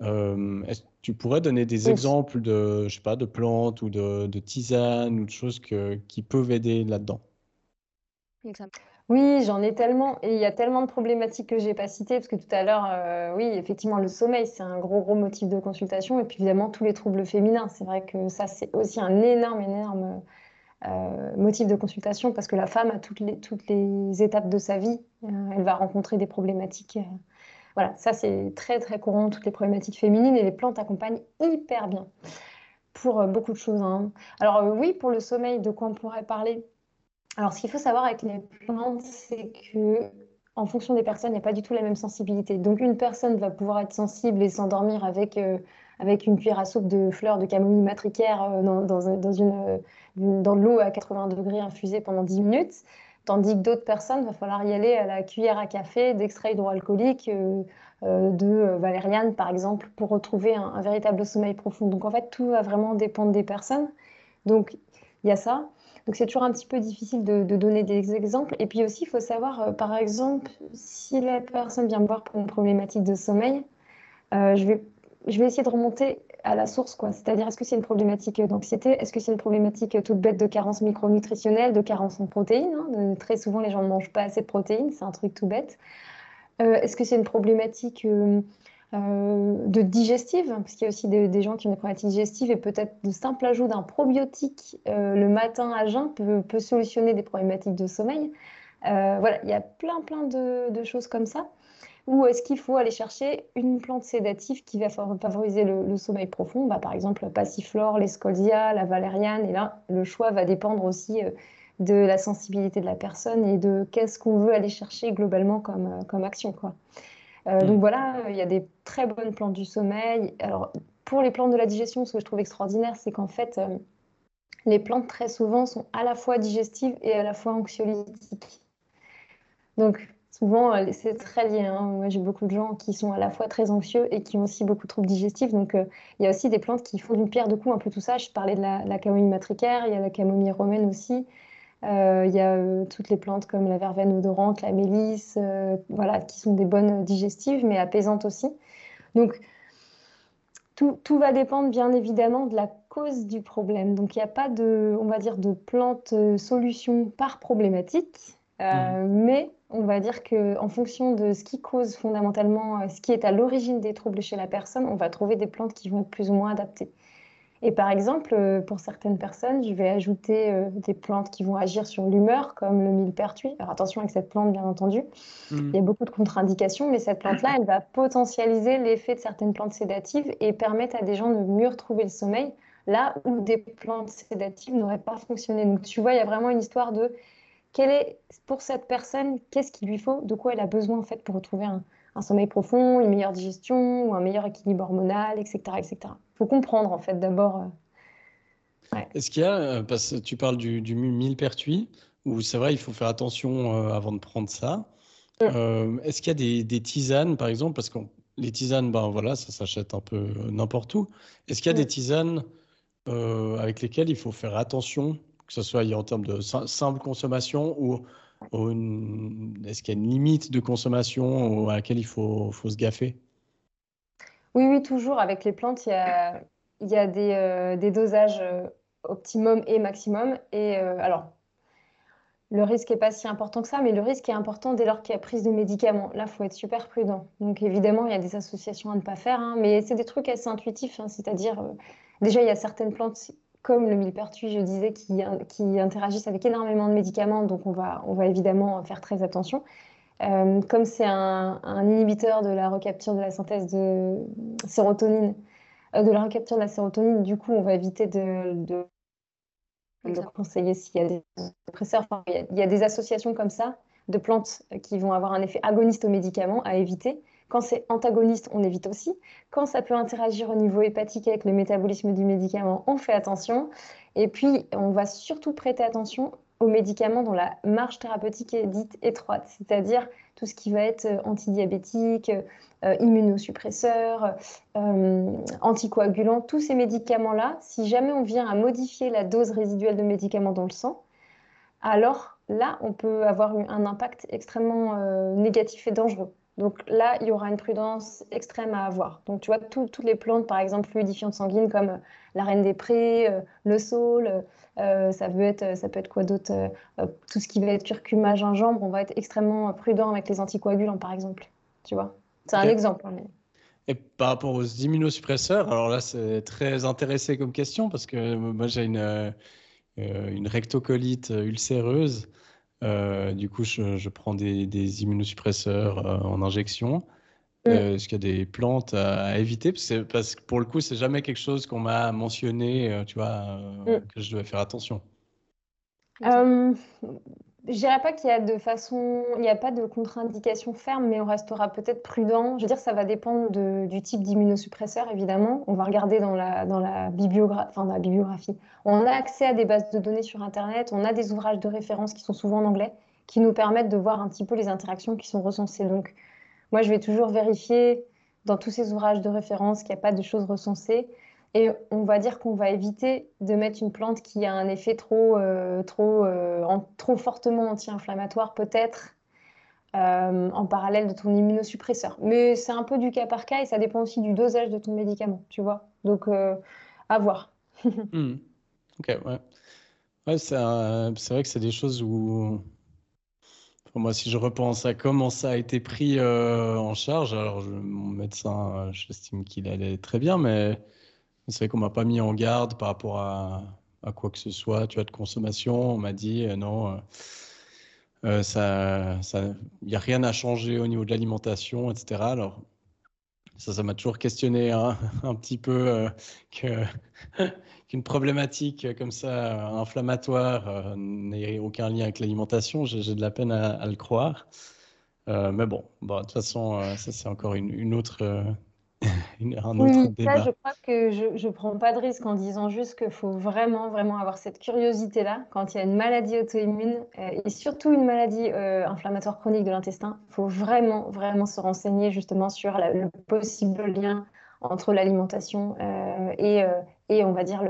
est-ce tu pourrais donner des exemples de, je sais pas, de plantes ou de, de tisanes ou de choses que, qui peuvent aider là-dedans? Oui, j'en ai tellement. Et il y a tellement de problématiques que j'ai pas citées, parce que tout à l'heure, euh, oui, effectivement, le sommeil, c'est un gros, gros motif de consultation. Et puis évidemment, tous les troubles féminins. C'est vrai que ça, c'est aussi un énorme, énorme euh, motif de consultation, parce que la femme, à toutes les, toutes les étapes de sa vie, euh, elle va rencontrer des problématiques. Voilà, ça, c'est très, très courant, toutes les problématiques féminines. Et les plantes accompagnent hyper bien pour beaucoup de choses. Hein. Alors oui, pour le sommeil, de quoi on pourrait parler? Alors, ce qu'il faut savoir avec les plantes, c'est que en fonction des personnes, il n'y a pas du tout la même sensibilité. Donc, une personne va pouvoir être sensible et s'endormir avec, euh, avec une cuillère à soupe de fleurs de camomille matricaire euh, dans, dans, une, euh, dans de l'eau à 80 degrés infusée pendant 10 minutes. Tandis que d'autres personnes, il va falloir y aller à la cuillère à café d'extrait hydroalcoolique de valériane, par exemple, pour retrouver un, véritable sommeil profond. Donc, en fait, tout va vraiment dépendre des personnes. Donc, il y a ça. Donc c'est toujours un petit peu difficile de, donner des exemples. Et puis aussi, il faut savoir, euh, par exemple, si la personne vient me voir pour une problématique de sommeil, euh, je vais essayer de remonter à la source. quoi. C'est-à-dire, est-ce que c'est une problématique d'anxiété? Est-ce que c'est une problématique toute bête de carence micronutritionnelle, de carence en protéines hein? Très souvent, les gens ne mangent pas assez de protéines, c'est un truc tout bête. Euh, est-ce que c'est une problématique euh, de digestive, parce qu'il y a aussi des, gens qui ont des problématiques digestives et peut-être de simple ajout d'un probiotique euh, le matin à jeun peut, solutionner des problématiques de sommeil. Euh, voilà, il y a plein plein de, choses comme ça. Ou est-ce qu'il faut aller chercher une plante sédative qui va favoriser le, sommeil profond? Bah, Par exemple, la passiflore, l'escolzia, la valériane. Et là, le choix va dépendre aussi de la sensibilité de la personne et de qu'est-ce qu'on veut aller chercher globalement comme, comme action. Quoi. Euh, donc mm. voilà, il y a des très bonnes plantes du sommeil. Alors, pour les plantes de la digestion, ce que je trouve extraordinaire, c'est qu'en fait, euh, les plantes très souvent sont à la fois digestives et à la fois anxiolytiques. Donc, souvent, euh, c'est très lié. Hein. Moi, j'ai beaucoup de gens qui sont à la fois très anxieux et qui ont aussi beaucoup de troubles digestifs. Donc, il y a aussi des plantes qui font d'une pierre deux coups un peu tout ça. Je parlais de la, la camomille matricaire, il y a la camomille romaine aussi. Euh, il y a euh, toutes les plantes comme la verveine odorante, la mélisse, euh, voilà, qui sont des bonnes digestives, mais apaisantes aussi. Donc, tout, tout, va dépendre bien évidemment de la cause du problème. Donc, il n'y a pas de, on va dire, de plante solution par problématique, mmh. mais on va dire qu'en fonction de ce qui cause fondamentalement, ce qui est à l'origine des troubles chez la personne, on va trouver des plantes qui vont être plus ou moins adaptées. Et par exemple, euh, pour certaines personnes, je vais ajouter euh, des plantes qui vont agir sur l'humeur, comme le millepertuis. Alors attention avec cette plante, bien entendu. Mmh. Il y a beaucoup de contre-indications, mais cette plante-là, elle va potentialiser l'effet de certaines plantes sédatives et permettre à des gens de mieux retrouver le sommeil, là où des plantes sédatives n'auraient pas fonctionné. Donc tu vois, il y a vraiment une histoire de quelle est, pour cette personne, qu'est-ce qu'il lui faut, de quoi elle a besoin en fait pour retrouver un, un sommeil profond, une meilleure digestion ou un meilleur équilibre hormonal, etc. etc. Il faut comprendre en fait d'abord. Euh, Est-ce qu'il y a, euh, parce que tu parles du, du millepertuis, où c'est vrai, il faut faire attention euh, avant de prendre ça. Mm. Est-ce qu'il y a des, tisanes, par exemple, parce que les tisanes, ben voilà, ça s'achète un peu n'importe où. Est-ce qu'il y a des mm. tisanes avec lesquelles il faut faire attention, que ce soit en termes de simple consommation ou est-ce qu'il y a une limite de consommation à laquelle il faut, faut se gaffer? Oui, oui, toujours. Avec les plantes, il y a, il y a des, euh, des, dosages euh, optimum et maximum. Et euh, alors, le risque n'est pas si important que ça, mais le risque est important dès lors qu'il y a prise de médicaments. Là, il faut être super prudent. Donc, évidemment, il y a des associations à ne pas faire, hein, mais c'est des trucs assez intuitifs. Hein, c'est-à-dire, déjà, il y a certaines plantes comme le millepertuis, je disais, qui, interagissent avec énormément de médicaments, donc on va, on va évidemment faire très attention. Euh, comme c'est un, inhibiteur de la recapture de la synthèse de sérotonine, euh, de la recapture de la sérotonine, du coup, on va éviter de, de, conseiller s'il y a des dépresseurs. il y a des associations comme ça de plantes qui vont avoir un effet agoniste aux médicaments à éviter. Quand c'est antagoniste, on évite aussi. Quand ça peut interagir au niveau hépatique avec le métabolisme du médicament, on fait attention. Et puis, on va surtout prêter attention aux médicaments dont la marge thérapeutique est dite étroite, c'est-à-dire tout ce qui va être euh, antidiabétique, euh, immunosuppresseur, euh, anticoagulant, tous ces médicaments-là, si jamais on vient à modifier la dose résiduelle de médicaments dans le sang, alors là, on peut avoir un impact extrêmement négatif et dangereux. Donc là, il y aura une prudence extrême à avoir. Donc tu vois, toutes les plantes, par exemple, fluidifiantes sanguines comme la reine des prés, le saule, ça, peut être, ça peut être quoi d'autre Tout ce qui va être curcuma, gingembre, on va être extrêmement prudent avec les anticoagulants, par exemple. Tu vois C'est un exemple. Hein, et par rapport aux immunosuppresseurs, alors là, c'est très intéressé comme question parce que moi, j'ai une, euh, une rectocolite ulcéreuse. Euh, du coup, je, prends des, immunosuppresseurs euh, en injection. Mm. Est-ce qu'il y a des plantes à, éviter? Parce que, parce que, pour le coup, c'est jamais quelque chose qu'on m'a mentionné, tu vois, mm. que je devais faire attention. Je dirais pas qu'il y a de façon, il n'y a pas de contre-indication ferme, mais on restera peut-être prudent. Je veux dire, ça va dépendre du type d'immunosuppresseur, évidemment. On va regarder dans la, dans la, enfin, dans la bibliographie. On a accès à des bases de données sur Internet, on a des ouvrages de référence qui sont souvent en anglais, qui nous permettent de voir un petit peu les interactions qui sont recensées. Donc, moi, je vais toujours vérifier dans tous ces ouvrages de référence qu'il n'y a pas de choses recensées. Et on va dire qu'on va éviter de mettre une plante qui a un effet trop, euh, trop, euh, trop fortement anti-inflammatoire, peut-être, euh, en parallèle de ton immunosuppresseur. Mais c'est un peu du cas par cas et ça dépend aussi du dosage de ton médicament, tu vois. Donc, à voir. Hmm. Ok, ouais. ouais c'est vrai que c'est des choses où. moi, si je repense à comment ça a été pris en charge, alors mon médecin, j'estime qu'il allait très bien, mais c'est vrai qu'on m'a pas mis en garde par rapport à, quoi que ce soit, tu vois, de consommation. On m'a dit euh, non, euh, euh, ça, il n'y a rien à changer au niveau de l'alimentation, etc. Alors ça, ça m'a toujours questionné hein, un petit peu qu'une problématique comme ça inflammatoire n'ait aucun lien avec l'alimentation. J'ai de la peine à, le croire. mais bon, de toute façon, ça c'est encore une autre un autre débat. je crois que je ne prends pas de risque en disant juste qu'il faut vraiment, vraiment avoir cette curiosité-là quand il y a une maladie auto-immune euh, et surtout une maladie euh, inflammatoire chronique de l'intestin. Il faut vraiment, vraiment se renseigner justement sur le possible lien entre l'alimentation euh, et, et, on va dire,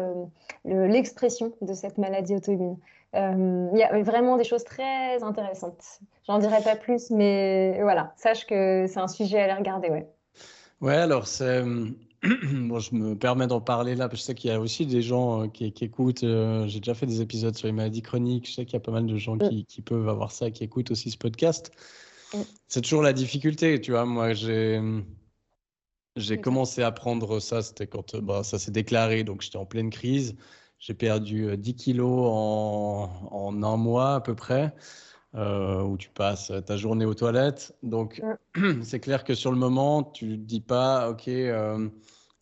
l'expression le, de cette maladie auto-immune. Il y a vraiment des choses très intéressantes. J'en dirai pas plus, mais voilà, sache que c'est un sujet à aller regarder, ouais. Ouais, alors c'est. Bon, je me permets d'en parler là, parce que je sais qu'il y a aussi des gens euh, qui, écoutent. Euh, j'ai déjà fait des épisodes sur les maladies chroniques. Je sais qu'il y a pas mal de gens qui, qui peuvent avoir ça, qui écoutent aussi ce podcast. C'est toujours la difficulté, tu vois. Moi, j'ai j'ai commencé à prendre ça, c'était quand bah, ça s'est déclaré, donc j'étais en pleine crise. J'ai perdu 10 euh, kilos en, en un mois à peu près. Euh, où tu passes ta journée aux toilettes. Donc, c'est clair que sur le moment, tu ne dis pas, OK, euh,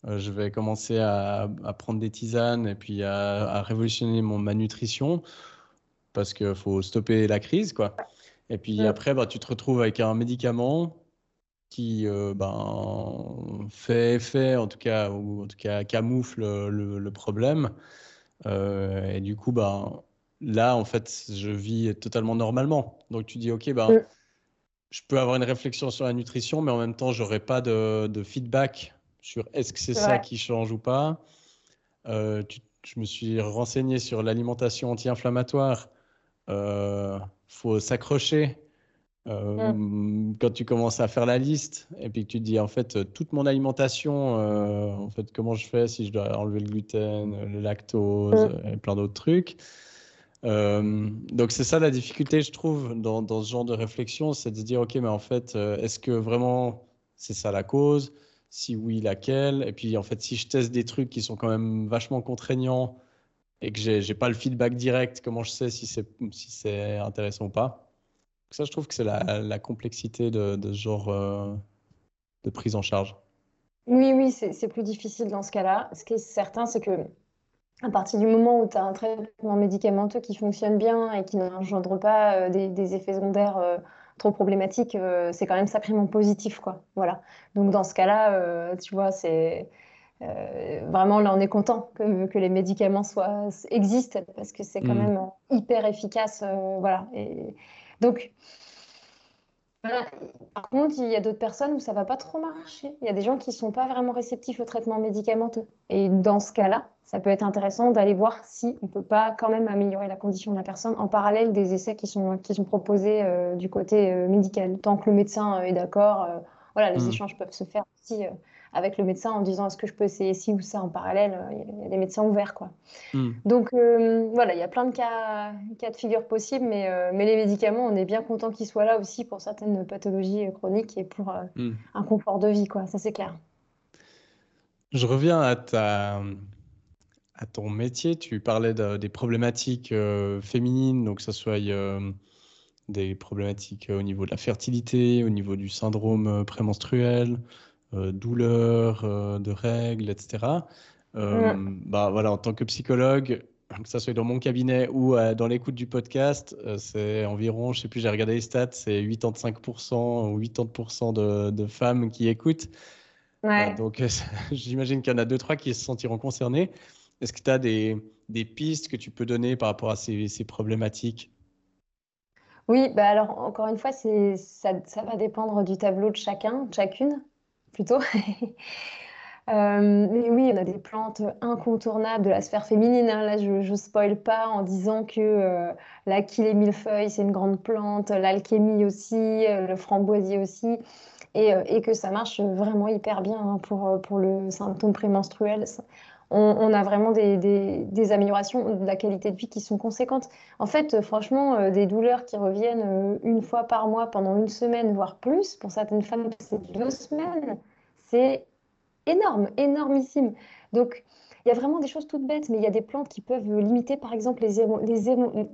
euh, je vais commencer à, prendre des tisanes et puis à, révolutionner mon, ma nutrition parce qu'il faut stopper la crise, quoi. Et puis après, bah, tu te retrouves avec un médicament qui ben, fait effet, en tout cas, ou en tout cas camoufle le, problème. et du coup, ben, là, en fait, je vis totalement normalement. Donc, tu dis, OK, ben, je peux avoir une réflexion sur la nutrition, mais en même temps, je n'aurai pas de, feedback sur est-ce que c'est ça qui change ou pas. Euh, je me suis renseigné sur l'alimentation anti-inflammatoire. Il euh, faut s'accrocher. Euh, quand tu commences à faire la liste et puis que tu te dis en fait toute mon alimentation, en fait comment je fais si je dois enlever le gluten, le lactose et plein d'autres trucs. Euh, donc c'est ça la difficulté, je trouve, dans, ce genre de réflexion, c'est de dire, OK, mais en fait, euh, est-ce que vraiment c'est ça la cause? Si oui, laquelle? Et puis, en fait, si je teste des trucs qui sont quand même vachement contraignants et que j'ai n'ai pas le feedback direct, comment je sais si c'est intéressant ou pas? Ça, je trouve que c'est la, complexité de, de, ce genre euh, de prise en charge. Oui, oui, c'est plus difficile dans ce cas-là. Ce qui est certain, c'est que à partir du moment où tu as un traitement médicamenteux qui fonctionne bien et qui n'engendre pas euh, des, effets secondaires euh, trop problématiques, euh, c'est quand même sacrément positif. Quoi. Voilà. Donc dans ce cas-là, tu vois, c'est vraiment là on est content que, que, les médicaments soient, existent parce que c'est quand mmh. même hyper efficace. voilà. Et donc Par contre, il y a d'autres personnes où ça va pas trop marcher. Il y a des gens qui sont pas vraiment réceptifs au traitement médicamenteux. Et dans ce cas-là, ça peut être intéressant d'aller voir si on peut pas quand même améliorer la condition de la personne en parallèle des essais qui sont, qui sont proposés euh, du côté euh, médical. Tant que le médecin est d'accord, voilà, les mmh. échanges peuvent se faire aussi avec le médecin en disant est-ce que je peux essayer ci ou ça en parallèle. Euh, il y a des médecins ouverts. Quoi. Hmm. Donc euh, voilà, il y a plein de cas, cas de figure possibles, mais, euh, mais les médicaments, on est bien content qu'ils soient là aussi pour certaines pathologies chroniques et pour hmm. un confort de vie. Quoi. Ça, c'est clair. Je reviens à, ta, à ton métier. Tu parlais des problématiques féminines, donc que ce soit des problématiques au niveau de la fertilité, au niveau du syndrome prémenstruel, douleurs euh, de règles, etc. Euh, bah, voilà, en tant que psychologue, que ça soit dans mon cabinet ou dans l'écoute du podcast, c'est environ, je sais plus, j'ai regardé les stats, c'est 85% ou 80% de, de, femmes qui écoutent. Ouais. donc j'imagine qu'il y en a deux, trois qui se sentiront concernés. Est-ce que tu as des, des, pistes que tu peux donner par rapport à ces, ces problématiques? Oui, bah alors encore une fois, ça, ça, va dépendre du tableau de chacun, de chacune plutôt. Euh, mais oui, on a des plantes incontournables de la sphère féminine. Hein. Là, je ne spoil pas en disant que euh, l'achillée millefeuille, c'est une grande plante, l'alchémie aussi, euh, le framboisier aussi, et, et, que ça marche vraiment hyper bien hein, pour, pour le symptôme prémenstruel. On, a vraiment des, améliorations de la qualité de vie qui sont conséquentes. En fait, franchement, des douleurs qui reviennent une fois par mois pendant une semaine, voire plus, pour certaines femmes, c'est deux semaines c'est énorme, énormissime. Donc, il y a vraiment des choses toutes bêtes, mais il y a des plantes qui peuvent limiter, par exemple, les,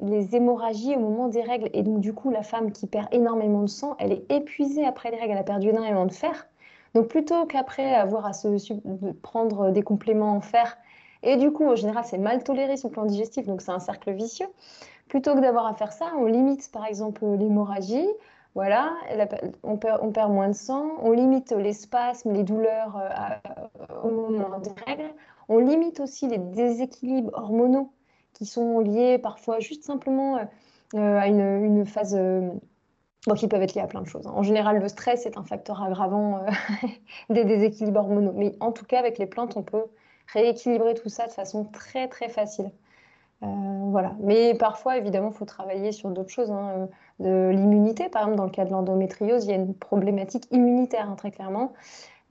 les, hémorragies au moment des règles. Et donc, du coup, la femme qui perd énormément de sang, elle est épuisée après les règles, elle a perdu énormément de fer. Donc, plutôt qu'après avoir à se prendre des compléments en fer, et du coup, en général, c'est mal toléré sur le plan digestif, donc c'est un cercle vicieux. Plutôt que d'avoir à faire ça, on limite, par exemple, l'hémorragie, voilà, on perd, moins de sang, on limite les spasmes, les douleurs euh, au moment des règles, on limite aussi les déséquilibres hormonaux qui sont liés parfois juste simplement euh, euh, à une, phase qui peuvent être liés à plein de choses. Hein. En général, le stress est un facteur aggravant des déséquilibres hormonaux, mais en tout cas, avec les plantes, on peut rééquilibrer tout ça de façon très très facile. voilà. Mais parfois, évidemment, il faut travailler sur d'autres choses. Hein de l'immunité. Par exemple, dans le cas de l'endométriose, il y a une problématique immunitaire, hein, très clairement.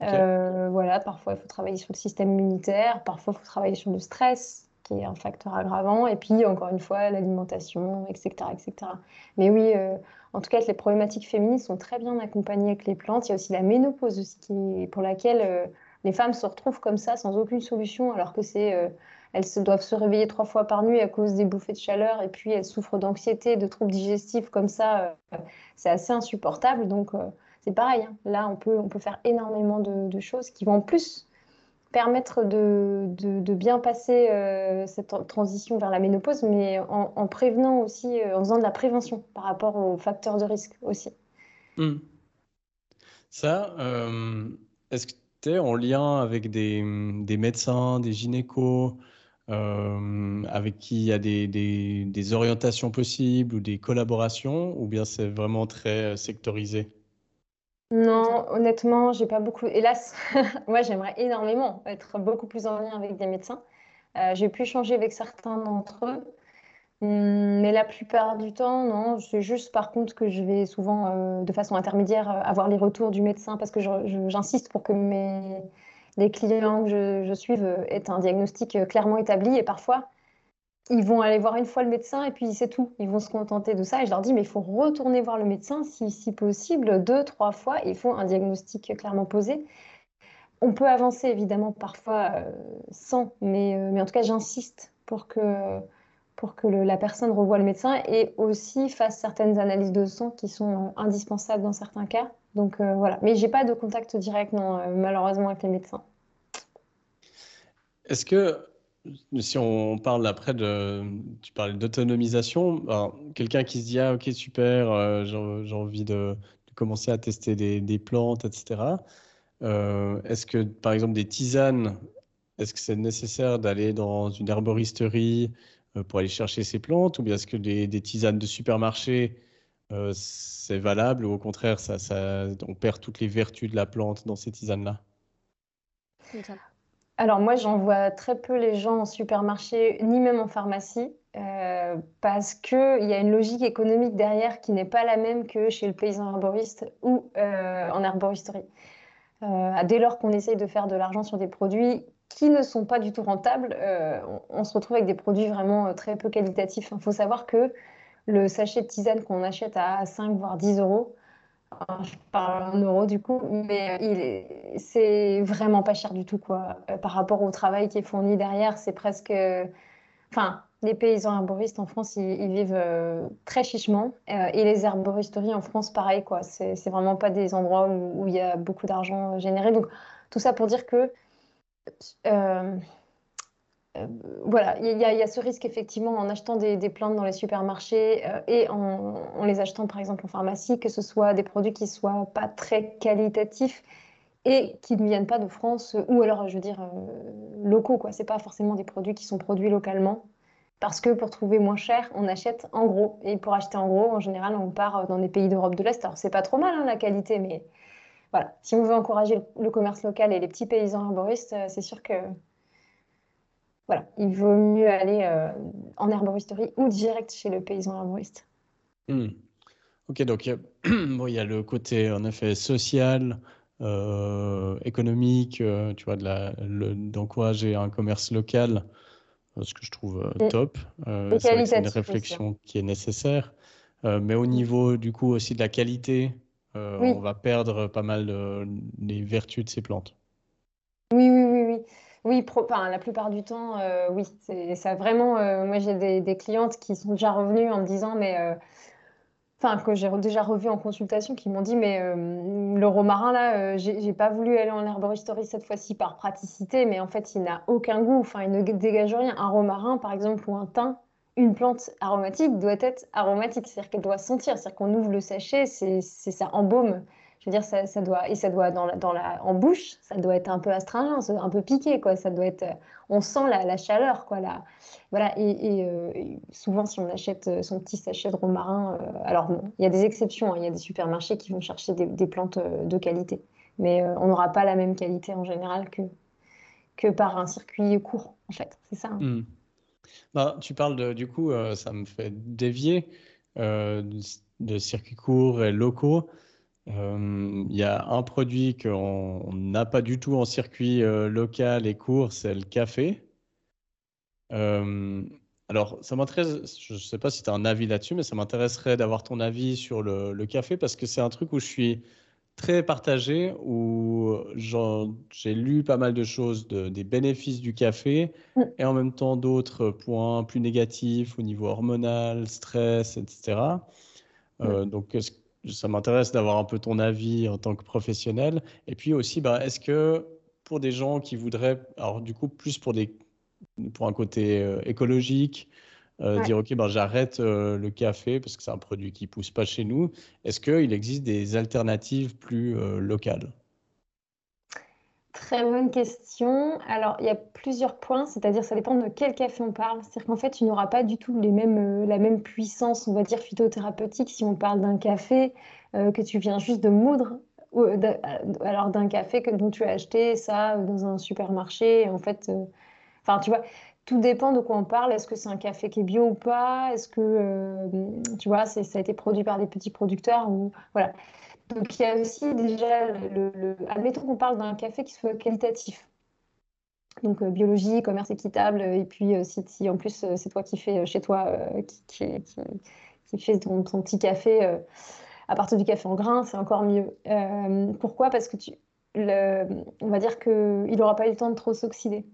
Euh, voilà, parfois il faut travailler sur le système immunitaire, parfois il faut travailler sur le stress, qui est un facteur aggravant, et puis encore une fois l'alimentation, etc., etc. Mais oui, euh, en tout cas, les problématiques féminines sont très bien accompagnées avec les plantes. Il y a aussi la ménopause pour laquelle euh, les femmes se retrouvent comme ça, sans aucune solution, alors que c'est elles se, doivent se réveiller trois fois par nuit à cause des bouffées de chaleur et puis elles souffrent d'anxiété, de troubles digestifs comme ça. Euh, c'est assez insupportable. Donc euh, c'est pareil. Hein. Là, on peut, on peut faire énormément de, choses qui vont en plus permettre de, de, bien passer euh, cette transition vers la ménopause, mais en, prévenant aussi, en faisant de la prévention par rapport aux facteurs de risque aussi. Hmm. Ça, est-ce que tu es en lien avec des, des médecins, des gynécos euh, avec qui il y a des, des, orientations possibles ou des collaborations, ou bien c'est vraiment très euh, sectorisé? Non, honnêtement, j'ai pas beaucoup. Hélas, moi j'aimerais énormément être beaucoup plus en lien avec des médecins. Euh, j'ai pu changer avec certains d'entre eux, hum, mais la plupart du temps, non. C'est juste par contre que je vais souvent, de façon intermédiaire, avoir les retours du médecin parce que j'insiste pour que mes les clients que je, je suive euh, aient un diagnostic euh, clairement établi et parfois ils vont aller voir une fois le médecin et puis c'est tout. Ils vont se contenter de ça et je leur dis mais il faut retourner voir le médecin si, si possible deux, trois fois. Il faut un diagnostic clairement posé. On peut avancer évidemment parfois euh, sans, mais, mais en tout cas j'insiste pour que, pour que la personne revoie le médecin et aussi fasse certaines analyses de sang qui sont indispensables dans certains cas donc euh, voilà. Mais j'ai pas de contact direct, non, euh, malheureusement, avec les médecins. Est-ce que, si on parle après de, tu parlais d'autonomisation, quelqu'un qui se dit ah ok super, euh, j'ai envie de, commencer à tester des, plantes, etc. est-ce que par exemple des tisanes, est-ce que c'est nécessaire d'aller dans une herboristerie pour aller chercher ces plantes, ou bien est-ce que des, tisanes de supermarché c'est valable ou au contraire, ça, on perd toutes les vertus de la plante dans ces tisanes-là? Alors moi, j'en vois très peu les gens en supermarché, ni même en pharmacie. Euh, parce qu'il y a une logique économique derrière qui n'est pas la même que chez le paysan arboriste ou euh, en arboristerie. Euh, dès lors qu'on essaye de faire de l'argent sur des produits qui ne sont pas du tout rentables, on, se retrouve avec des produits vraiment très peu qualitatifs. Il faut savoir que le sachet de tisane qu'on achète à 5 voire 10 euros, je parle en euros du coup, mais c'est vraiment pas cher du tout quoi. par rapport au travail qui est fourni derrière, c'est presque... Enfin, les paysans arboristes en France, ils, vivent euh, très chichement. Euh, et les arboristeries en France, pareil, quoi. C'est, vraiment pas des endroits où, il y a beaucoup d'argent généré. Donc, tout ça pour dire que. Euh, voilà, il y, a ce risque effectivement en achetant des, plantes dans les supermarchés et en, les achetant par exemple en pharmacie, que ce soit des produits qui soient pas très qualitatifs et qui ne viennent pas de France ou alors je veux dire locaux quoi. C'est pas forcément des produits qui sont produits localement. Parce que pour trouver moins cher, on achète en gros. Et pour acheter en gros, en général, on part dans des pays d'Europe de l'Est. Alors, c'est pas trop mal hein, la qualité, mais voilà. Si on veut encourager le, commerce local et les petits paysans arboristes, euh, c'est sûr que voilà, il vaut mieux aller euh, en herboristerie ou direct chez le paysan arboriste. Hmm. Ok, donc bon, il y a le côté en effet social, euh, économique, tu vois, d'encourager un commerce local ce que je trouve euh, top. Euh, c'est une réflexion qui est nécessaire. Euh, mais au niveau du coup aussi de la qualité, on va perdre pas mal les vertus de ces plantes. Oui, oui, oui, oui. Oui, la plupart du temps, oui. C'est ça vraiment. moi, j'ai des, clientes qui sont déjà revenues en me disant, mais enfin que j'ai déjà revu en consultation, qui m'ont dit mais euh, le romarin là, euh, j'ai pas voulu aller en herboristerie cette fois-ci par praticité, mais en fait il n'a aucun goût, enfin il ne dégage rien. Un romarin par exemple ou un thym, une plante aromatique doit être aromatique, c'est-à-dire qu'elle doit sentir, c'est-à-dire qu'on ouvre le sachet, c'est ça embaume je veux dire, ça, ça, doit, et ça doit, dans la, dans la, en bouche, ça doit être un peu astringent, un peu piqué, quoi. Ça doit être, on sent la, la chaleur, quoi. Là. Voilà, et, euh, souvent, si on achète euh, son petit sachet de romarin, euh, alors bon, il y a des exceptions, hein. il y a des supermarchés qui vont chercher des, plantes de qualité, mais on n'aura pas la même qualité en général que, que par un circuit court, en fait. C'est ça. Hein. Hmm. Bah, tu parles de, du coup, ça me fait dévier de circuits courts et locaux. Euh, il y a un produit qu'on n'a pas du tout en circuit euh, local et court, c'est le café. Euh, alors, ça m'intéresse, je ne sais pas si tu as un avis là-dessus, mais ça m'intéresserait d'avoir ton avis sur le, café parce que c'est un truc où je suis très partagé, où j'ai lu pas mal de choses des bénéfices du café mm. et en même temps d'autres points plus négatifs au niveau hormonal, stress, etc. Mm. donc, est-ce ça m'intéresse d'avoir un peu ton avis en tant que professionnel. Et puis aussi, bah, est-ce que pour des gens qui voudraient, alors du coup, plus pour, des, pour un côté euh, écologique, euh, dire ok, ben, j'arrête euh, le café parce que c'est un produit qui pousse pas chez nous, est-ce qu'il existe des alternatives plus locales? Très bonne question. Alors, il y a plusieurs points, c'est-à-dire ça dépend de quel café on parle. C'est-à-dire qu'en fait, tu n'auras pas du tout euh, la même puissance, on va dire, phytothérapeutique si on parle d'un café euh, que tu viens juste de moudre, ou, euh, alors d'un café que, dont tu as acheté ça dans un supermarché. En fait, enfin, tu vois, tout dépend de quoi on parle. Est-ce que c'est un café qui est bio ou pas? Est-ce que, tu vois, ça a été produit par des petits producteurs ou voilà. Donc il y a aussi déjà, le, admettons qu'on parle d'un café qui soit qualitatif. Donc euh, biologie, commerce équitable, et puis euh, si, en plus euh, c'est toi qui fais chez toi, qui, qui, fais ton, petit café à partir du café en grain, c'est encore mieux. pourquoi? Parce que tu, on va dire qu'il n'aura pas eu le temps de trop s'oxyder.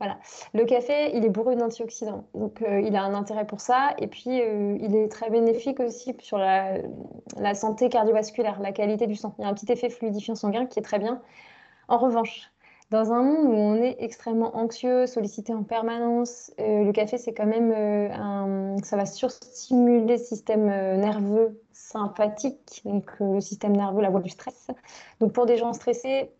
Voilà. Le café, il est bourré d'antioxydants, donc euh, il a un intérêt pour ça. Et puis, euh, il est très bénéfique aussi sur la, santé cardiovasculaire, la qualité du sang. Il y a un petit effet fluidifiant sanguin qui est très bien. En revanche, dans un monde où on est extrêmement anxieux, sollicité en permanence, euh, le café, c'est quand même un, ça va surstimuler le système nerveux sympathique, donc le système nerveux, la voie du stress. Donc pour des gens stressés,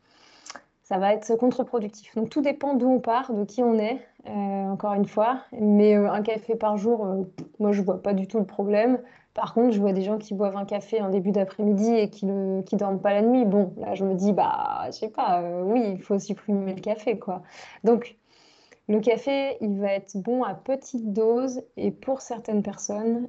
ça va être contre-productif. Donc tout dépend d'où on part, de qui on est, euh, encore une fois. Mais euh, un café par jour, euh, moi je vois pas du tout le problème. Par contre, je vois des gens qui boivent un café en début d'après-midi et qui ne qui dorment pas la nuit. Bon, là, je me dis, bah, je sais pas, oui, il faut supprimer le café, quoi. Donc, le café, il va être bon à petite dose et pour certaines personnes,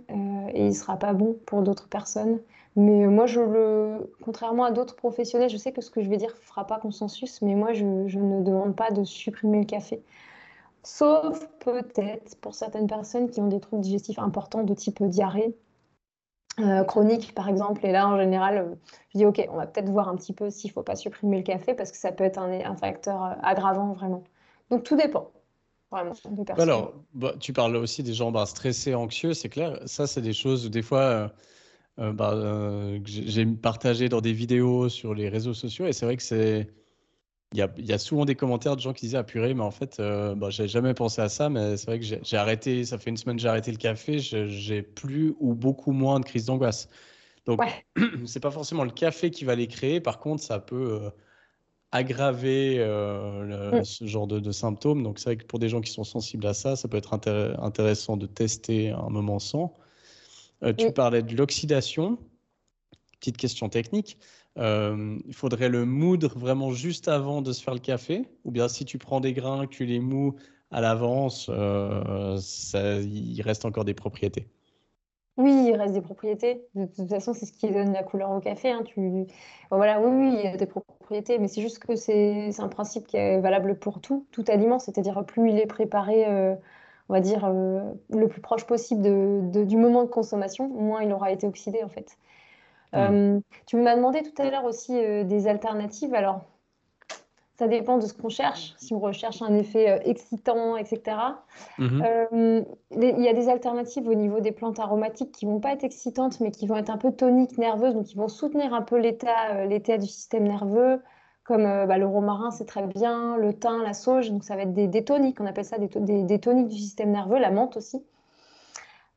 et il sera pas bon pour d'autres personnes. Mais moi, je le, contrairement à d'autres professionnels, je sais que ce que je vais dire ne fera pas consensus, mais moi, je, ne demande pas de supprimer le café. Sauf peut-être pour certaines personnes qui ont des troubles digestifs importants de type diarrhée, euh, chronique par exemple. Et là, en général, euh, je dis OK, on va peut-être voir un petit peu s'il ne faut pas supprimer le café parce que ça peut être un, facteur euh, aggravant vraiment. Donc tout dépend. Vraiment, Alors, bah, tu parles aussi des gens bah, stressés, anxieux, c'est clair. Ça, c'est des choses des fois, euh, bah, euh, j'ai partagé dans des vidéos sur les réseaux sociaux et c'est vrai que c'est il y a, y a, souvent des commentaires de gens qui disaient ah purée mais en fait euh, bah, j'ai jamais pensé à ça mais c'est vrai que j'ai arrêté ça fait une semaine que j'ai arrêté le café j'ai plus ou beaucoup moins de crises d'angoisse. Donc c'est pas forcément le café qui va les créer. Par contre ça peut euh, aggraver mm. ce genre de, de symptômes. Donc c'est vrai que pour des gens qui sont sensibles à ça ça peut être intéressant de tester un moment sans euh, tu parlais de l'oxydation. Petite question technique. Euh, il faudrait le moudre vraiment juste avant de se faire le café? Ou bien si tu prends des grains, que tu les mous à l'avance, euh, il reste encore des propriétés? Oui, il reste des propriétés. De toute façon, c'est ce qui donne la couleur au café. Hein. Tu... voilà, oui, oui, il y a des propriétés, mais c'est juste que c'est un principe qui est valable pour tout, tout aliment. C'est-à-dire, plus il est préparé on va dire, euh, le plus proche possible de, du moment de consommation, moins il aura été oxydé en fait. Hmm. Euh, tu m'as demandé tout à l'heure aussi euh, des alternatives. Alors, ça dépend de ce qu'on cherche. Si on recherche un effet excitant, etc. Mhm. il y a des alternatives au niveau des plantes aromatiques qui vont pas être excitantes, mais qui vont être un peu toniques, nerveuses, donc qui vont soutenir un peu l'état, l'état du système nerveux comme euh, bah, le romarin, c'est très bien, le thym, la sauge, donc ça va être des, toniques, on appelle ça des, toniques du système nerveux, la menthe aussi.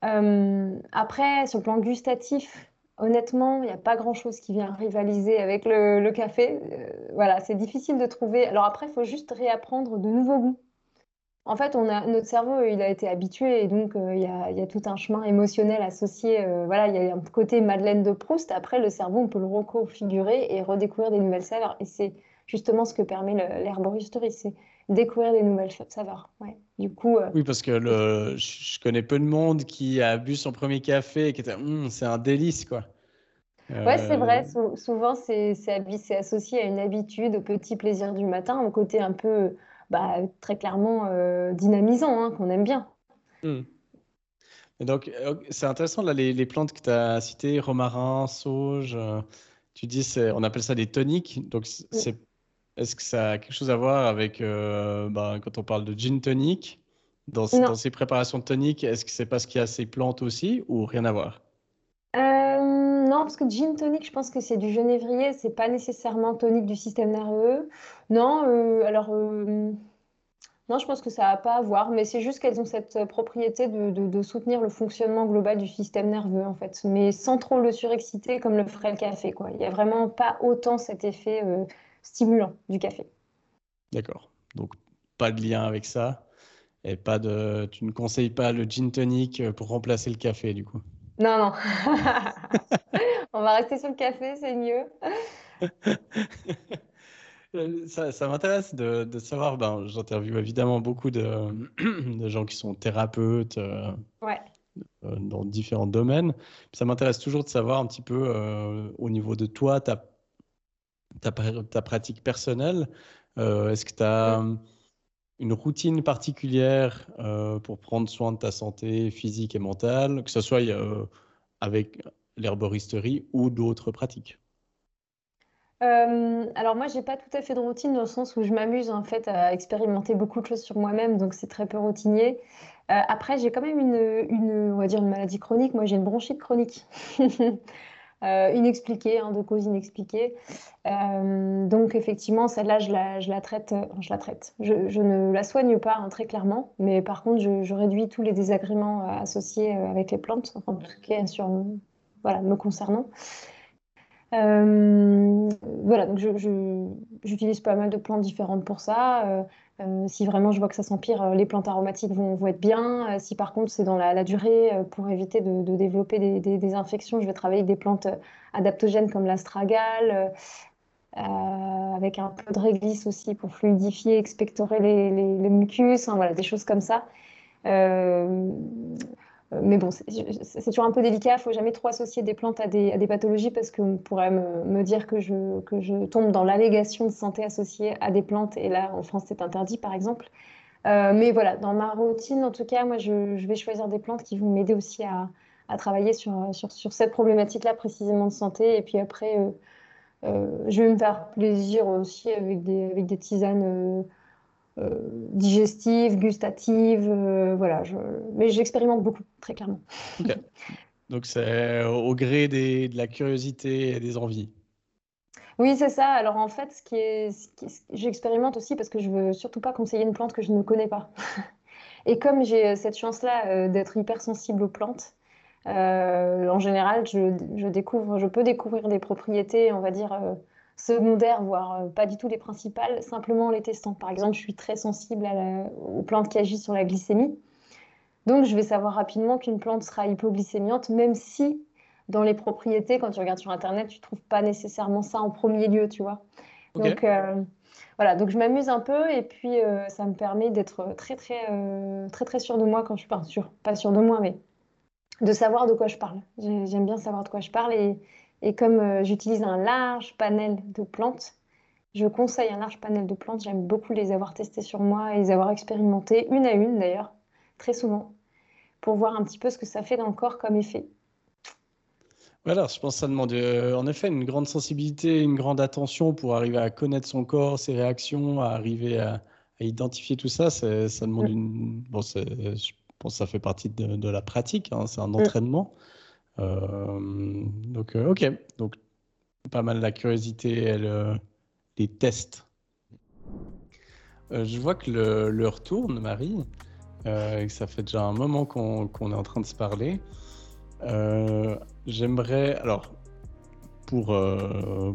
Euh, après, sur le plan gustatif, honnêtement, il n'y a pas grand-chose qui vient rivaliser avec le, café. Euh, voilà, c'est difficile de trouver. Alors après, il faut juste réapprendre de nouveaux goûts. En fait, on a, notre cerveau, il a été habitué et donc il y, a, tout un chemin émotionnel associé. voilà, il y a un côté Madeleine de Proust. Après, le cerveau, on peut le reconfigurer et redécouvrir des nouvelles saveurs. Et c'est justement ce que permet l'herboristerie, c'est découvrir des nouvelles saveurs. Ouais. Du coup, Oui, parce que le, je connais peu de monde qui a bu son premier café et qui était hum, c'est un délice, quoi. Ouais, c'est vrai. souvent, c'est associé à une habitude, au petit plaisir du matin, au côté un peu bah, très clairement euh, dynamisant, hein, qu'on aime bien. Hmm. Et donc, euh, c'est intéressant, là, les, plantes que tu as citées, romarin, sauge, euh, tu dis, on appelle ça des toniques. Donc, c'est, est-ce que ça a quelque chose à voir avec, bah, quand on parle de gin tonic, dans, dans ces préparations de toniques, est-ce que c'est parce qu'il y a ces plantes aussi ou rien à voir? Non, parce que gin tonic, je pense que c'est du genévrier, c'est pas nécessairement tonique du système nerveux. Non, euh, alors euh, non, je pense que ça n'a pas à voir, mais c'est juste qu'elles ont cette propriété de, soutenir le fonctionnement global du système nerveux, en fait, mais sans trop le surexciter comme le ferait le café, quoi. Il n'y a vraiment pas autant cet effet euh, stimulant du café. D'accord. Donc pas de lien avec ça. Et pas de, tu ne conseilles pas le gin tonic pour remplacer le café, du coup? Non, non. On va rester sur le café, c'est mieux. ça, m'intéresse de, savoir, ben, j'interviewe évidemment beaucoup de, gens qui sont thérapeutes euh, euh, dans différents domaines. Ça m'intéresse toujours de savoir un petit peu euh, au niveau de toi, ta, ta, ta pratique personnelle. Est-ce que tu as une routine particulière euh, pour prendre soin de ta santé physique et mentale, que ce soit euh, avec l'herboristerie ou d'autres pratiques? Euh, alors moi, j'ai pas tout à fait de routine dans le sens où je m'amuse en fait à expérimenter beaucoup de choses sur moi-même, donc c'est très peu routinier. après, j'ai quand même une, on va dire une maladie chronique. Moi, j'ai une bronchite chronique. Euh, inexpliquée, hein, de cause inexpliquée. Euh, donc effectivement, celle-là, je la, je la, traite. Euh, je la traite. Je, ne la soigne pas hein, très clairement, mais par contre, je, je, réduis tous les désagréments associés avec les plantes, en tout cas sur, voilà, me concernant. voilà, donc j'utilise pas mal de plantes différentes pour ça. Si vraiment je vois que ça s'empire, les plantes aromatiques vont, vont être bien. si par contre c'est dans la, durée, pour éviter de, développer des, infections, je vais travailler avec des plantes adaptogènes comme l'astragale, avec un peu de réglisse aussi pour fluidifier, expectorer les, mucus, voilà, des choses comme ça. Euh, mais bon, c'est toujours un peu délicat. Il ne faut jamais trop associer des plantes à des, pathologies parce qu'on pourrait me, dire que je, tombe dans l'allégation de santé associée à des plantes. Et là, en France, c'est interdit, par exemple. Euh, mais voilà, dans ma routine, en tout cas, moi, je, vais choisir des plantes qui vont m'aider aussi à, travailler sur, cette problématique-là précisément de santé. Et puis après, euh, je vais me faire plaisir aussi avec des tisanes euh, digestive, gustative, euh, voilà. Je... Mais j'expérimente beaucoup, très clairement. Donc c'est au gré des, de la curiosité et des envies. Oui, c'est ça. Alors en fait, ce qui est, j'expérimente aussi parce que je veux surtout pas conseiller une plante que je ne connais pas. et comme j'ai cette chance-là euh, d'être hypersensible aux plantes, en général, je, je, découvre, je peux découvrir des propriétés, on va dire, secondaires, voire euh, pas du tout les principales, simplement en les testant. Par exemple, je suis très sensible aux plantes qui agissent sur la glycémie. Donc, je vais savoir rapidement qu'une plante sera hypoglycémiante, même si dans les propriétés, quand tu regardes sur Internet, tu ne trouves pas nécessairement ça en premier lieu, tu vois. Donc, euh, voilà, donc je m'amuse un peu et puis euh, ça me permet d'être très, très, très, très sûr de moi quand je parle. Sûr, pas sûr de moi, mais de savoir de quoi je parle. J'aime bien savoir de quoi je parle et, et comme euh, j'utilise un large panel de plantes, je conseille un large panel de plantes. J'aime beaucoup les avoir testées sur moi et les avoir expérimentées, une à une d'ailleurs, très souvent, pour voir un petit peu ce que ça fait dans le corps comme effet. Voilà, je pense que ça demande euh, en effet une grande sensibilité, une grande attention pour arriver à connaître son corps, ses réactions, à arriver à, identifier tout ça. Ça demande mm. une. Bon, je pense que ça fait partie de, la pratique, hein, c'est un mm. entraînement. Donc, euh, ok. Donc, pas mal la curiosité et les tests. Euh, je vois que l'heure tourne, Marie. et que ça fait déjà un moment qu'on est en train de se parler. J'aimerais, alors, pour,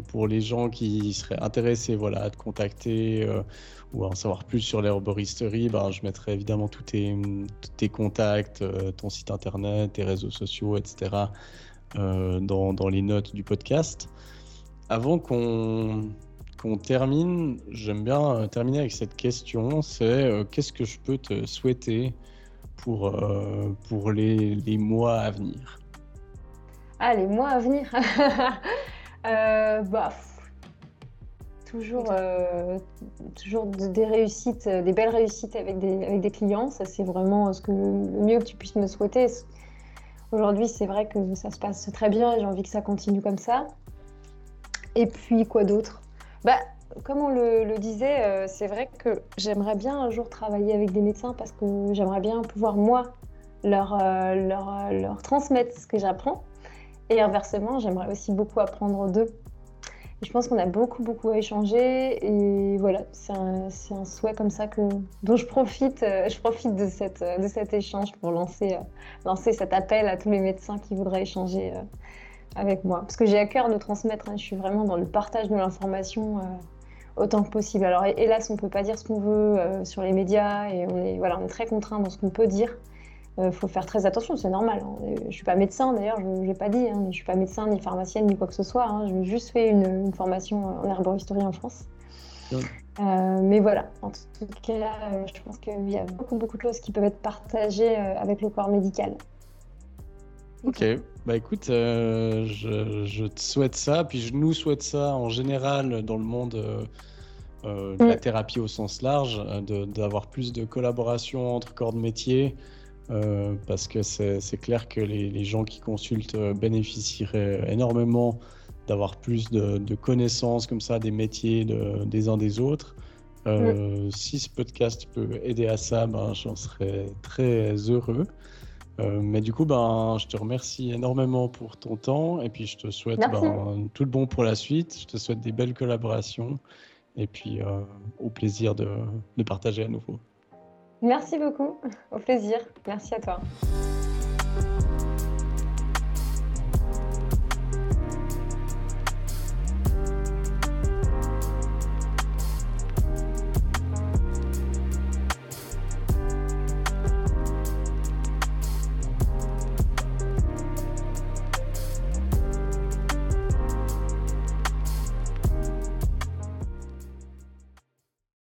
pour les gens qui seraient intéressés voilà, à te contacter ou à en savoir plus sur l'herboristerie, ben, je mettrai évidemment tous tes, tes contacts, euh, ton site internet, tes réseaux sociaux, etc. Euh, dans, dans, les notes du podcast. Avant qu'on termine, j'aime bien euh, terminer avec cette question, c'est qu'est-ce que je peux te souhaiter pour, pour les, les mois à venir? Ah, les mois à venir bah, toujours, euh, toujours des réussites, euh, des belles réussites avec des, avec des clients. Ça, c'est vraiment ce que, le mieux que tu puisses me souhaiter. Aujourd'hui, c'est vrai que ça se passe très bien et j'ai envie que ça continue comme ça. Et puis, quoi d'autre? Bah, Comme on le, disait, euh, c'est vrai que j'aimerais bien un jour travailler avec des médecins parce que j'aimerais bien pouvoir, moi, leur, leur, leur transmettre ce que j'apprends. Et inversement, j'aimerais aussi beaucoup apprendre d'eux je pense qu'on a beaucoup, beaucoup à échanger. Et voilà, c'est un, un, souhait comme ça que, dont je profite, euh, je profite de, cette, de cet échange pour lancer, euh, lancer cet appel à tous les médecins qui voudraient échanger euh, avec moi. Parce que j'ai à cœur de transmettre, hein, je suis vraiment dans le partage de l'information autant que possible. Alors hélas, on ne peut pas dire ce qu'on veut sur les médias et on est, voilà, on est très contraint dans ce qu'on peut dire. Il euh, faut faire très attention, c'est normal. Hein. Je ne suis pas médecin d'ailleurs, je ne l'ai pas dit, hein, je ne suis pas médecin ni pharmacienne ni quoi que ce soit. Hein. J'ai juste fait une, formation en herboristerie en France. Euh, mais voilà, en tout cas, euh, je pense qu'il y a beaucoup, beaucoup de choses qui peuvent être partagées avec le corps médical. Ok, bah écoute, je, je, te souhaite ça, puis je nous souhaite ça en général dans le monde de la mm. thérapie au sens large, d'avoir plus de collaboration entre corps de métier, euh, parce que c'est clair que les, gens qui consultent euh, bénéficieraient énormément d'avoir plus de, connaissances comme ça des métiers des uns des autres. Euh, si ce podcast peut aider à ça, ben, j'en serais très heureux. mais du coup, ben, je te remercie énormément pour ton temps et puis je te souhaite ben, tout le bon pour la suite. Je te souhaite des belles collaborations et puis au plaisir de partager à nouveau. Merci beaucoup. Au plaisir. Merci à toi.